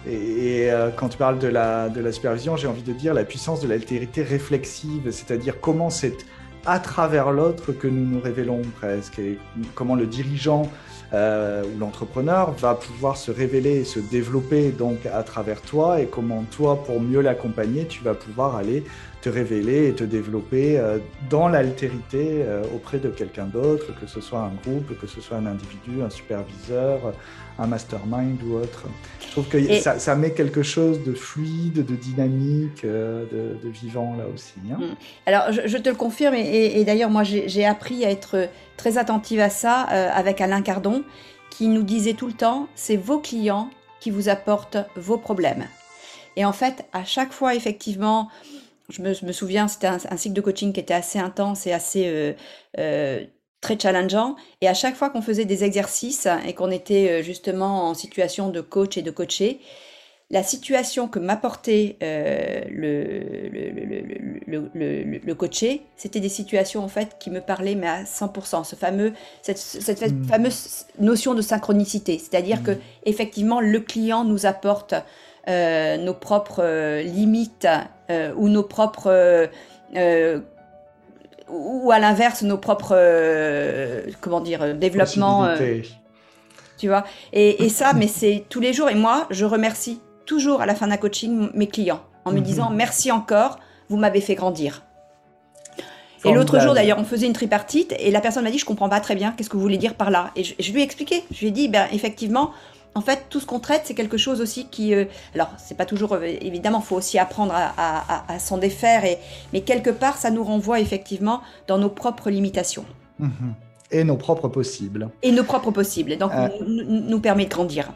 Et, euh, quand tu parles de la, supervision, j'ai envie de dire la puissance de l'altérité réflexive, c'est-à-dire comment c'est à travers l'autre que nous nous révélons presque, et comment le dirigeant euh, ou l'entrepreneur va pouvoir se révéler et se développer donc à travers toi, et comment toi, pour mieux l'accompagner, tu vas pouvoir aller te révéler et te développer euh, dans l'altérité auprès de quelqu'un d'autre, que ce soit un groupe, que ce soit un individu, un superviseur, un mastermind ou autre. Je trouve que ça, met quelque chose de fluide, de dynamique, euh, de, vivant là aussi. Hein. Mm. Alors, je, te le confirme, et, d'ailleurs, moi, j'ai appris à être très attentive à ça euh, avec Alain Cardon, qui nous disait tout le temps, c'est vos clients qui vous apportent vos problèmes. Et en fait, à chaque fois, effectivement, je me, souviens, c'était un, cycle de coaching qui était assez intense et assez euh, très challengeant. Et à chaque fois qu'on faisait des exercices et qu'on était euh, justement en situation de coach et de coacher, la situation que m'apportait euh, le, le, le, le, coaché, c'était des situations en fait qui me parlaient mais à 100%. Ce fameux, cette, cette hmm. fameuse notion de synchronicité, c'est-à-dire hmm. que effectivement le client nous apporte euh, nos propres limites ou nos propres ou à l'inverse nos propres euh, comment dire euh, développements euh, tu vois. Et, ça mais c'est tous les jours. Et moi je remercie toujours à la fin d'un coaching mes clients en me mhm. disant merci encore vous m'avez fait grandir. Et l'autre jour, d'ailleurs, on faisait une tripartite et la personne m'a dit, je comprends pas très bien, qu'est-ce que vous voulez dire par là? Et je, je, lui ai expliqué. Je lui ai dit, ben, effectivement, en fait, tout ce qu'on traite, c'est quelque chose aussi qui. Euh, alors, c'est pas toujours. Euh, évidemment, il faut aussi apprendre à, s'en défaire, et, mais quelque part, ça nous renvoie effectivement dans nos propres limitations. Mhm. Et nos propres possibles. Et nos propres possibles. Donc, euh. nous, permet de grandir.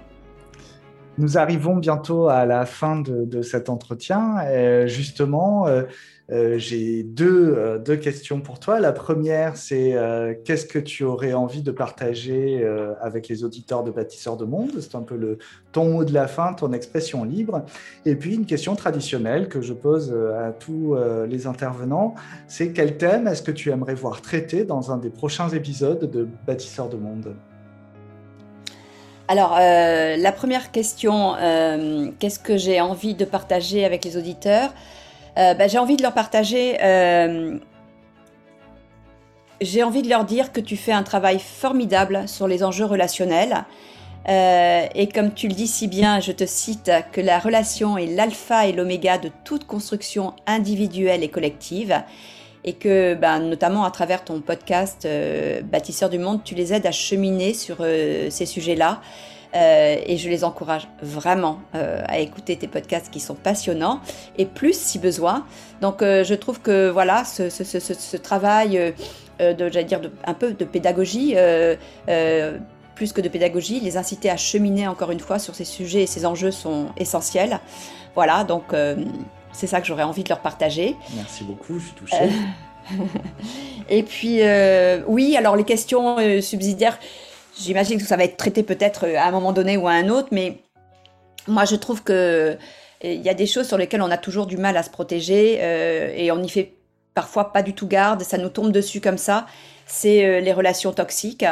Nous arrivons bientôt à la fin de, cet entretien. justement, euh, j'ai deux, euh, deux, questions pour toi. La première, c'est euh, qu'est-ce que tu aurais envie de partager avec les auditeurs de Bâtisseurs de Monde? C'est un peu le, ton mot de la fin, ton expression libre. Et puis, une question traditionnelle que je pose à tous les intervenants, c'est quel thème est-ce que tu aimerais voir traité dans un des prochains épisodes de Bâtisseurs de Monde? Alors, la première question, qu'est-ce que j'ai envie de partager avec les auditeurs euh, bah, j'ai envie de leur partager. Euh, j'ai envie de leur dire que tu fais un travail formidable sur les enjeux relationnels. Euh, et comme tu le dis si bien, je te cite que la relation est l'alpha et l'oméga de toute construction individuelle et collective. Et que, ben, notamment à travers ton podcast Bâtisseur du Monde, tu les aides à cheminer sur ces sujets-là. Euh, et je les encourage vraiment euh, à écouter tes podcasts qui sont passionnants et plus si besoin. Donc euh, je trouve que voilà ce, travail de, j'allais dire, un peu de pédagogie plus que de pédagogie, les inciter à cheminer encore une fois sur ces sujets et ces enjeux sont essentiels. Voilà, donc euh, c'est ça que j'aurais envie de leur partager. Merci beaucoup, je suis touchée. et puis, oui, alors les questions subsidiaires, j'imagine que ça va être traité peut-être à un moment donné ou à un autre, mais moi je trouve que il y a des choses sur lesquelles on a toujours du mal à se protéger et on y fait parfois pas du tout garde, ça nous tombe dessus comme ça, c'est euh, les relations toxiques.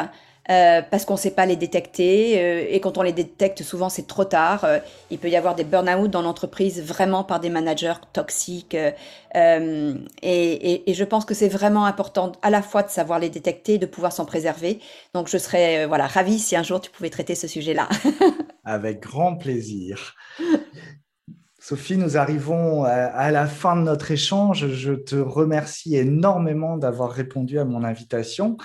Euh, parce qu'on ne sait pas les détecter euh, et quand on les détecte souvent c'est trop tard. il peut y avoir des burn-out dans l'entreprise vraiment par des managers toxiques et, je pense que c'est vraiment important à la fois de savoir les détecter et de pouvoir s'en préserver. Donc je serais voilà ravie si un jour tu pouvais traiter ce sujet-là. Avec grand plaisir. Sophie, nous arrivons à la fin de notre échange. Je te remercie énormément d'avoir répondu à mon invitation,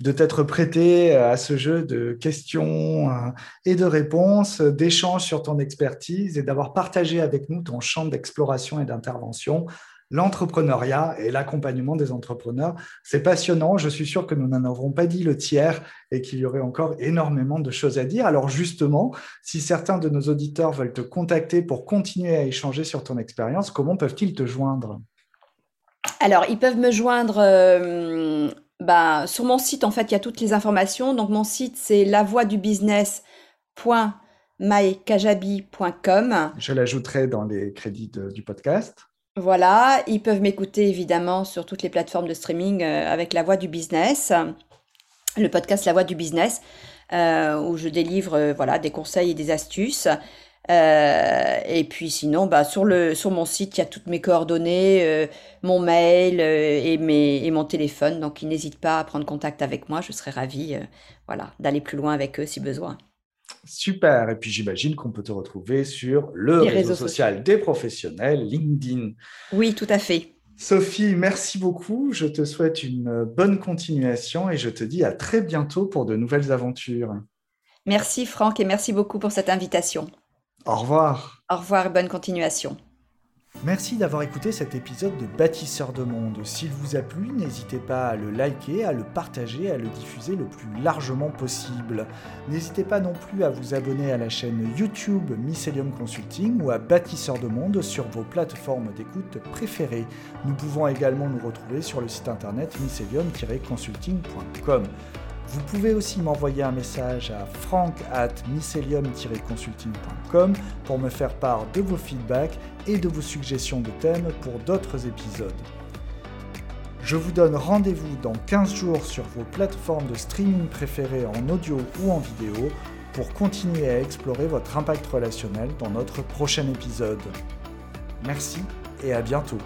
de t'être prêté à ce jeu de questions euh, et de réponses, d'échanges sur ton expertise et d'avoir partagé avec nous ton champ d'exploration et d'intervention l'entrepreneuriat et l'accompagnement des entrepreneurs. C'est passionnant. Je suis sûr que nous n'en aurons pas dit le tiers et qu'il y aurait encore énormément de choses à dire. Alors justement, si certains de nos auditeurs veulent te contacter pour continuer à échanger sur ton expérience, comment peuvent-ils te joindre? Alors, ils peuvent me joindre euh, bah, sur mon site. En fait, il y a toutes les informations. Donc, mon site, c'est lavoixdubusiness.mykajabi.com. Je l'ajouterai dans les crédits du podcast. Voilà, ils peuvent m'écouter évidemment sur toutes les plateformes de streaming euh, avec La Voix du Business, le podcast La Voix du Business, euh, où je délivre euh, voilà, des conseils et des astuces. Et puis sinon, bah, sur, le, sur mon site, il y a toutes mes coordonnées, mon mail et, mes, et mon téléphone. Donc, ils n'hésitent pas à prendre contact avec moi. Je serais ravie voilà, d'aller plus loin avec eux si besoin. Super. Et puis j'imagine qu'on peut te retrouver sur le réseau social des professionnels, LinkedIn. Oui, tout à fait. Sophie, merci beaucoup. Je te souhaite une bonne continuation et je te dis à très bientôt pour de nouvelles aventures. Merci Franck et merci beaucoup pour cette invitation. Au revoir. Au revoir et bonne continuation. Merci d'avoir écouté cet épisode de Bâtisseurs de monde. S'il vous a plu, n'hésitez pas à le liker, à le partager, à le diffuser le plus largement possible. N'hésitez pas non plus à vous abonner à la chaîne YouTube Mycelium Consulting ou à Bâtisseurs de monde sur vos plateformes d'écoute préférées. Nous pouvons également nous retrouver sur le site internet mycelium-consulting.com. Vous pouvez aussi m'envoyer un message à frank at mycelium-consulting.com pour me faire part de vos feedbacks et de vos suggestions de thèmes pour d'autres épisodes. Je vous donne rendez-vous dans 15 jours sur vos plateformes de streaming préférées en audio ou en vidéo pour continuer à explorer votre impact relationnel dans notre prochain épisode. Merci et à bientôt.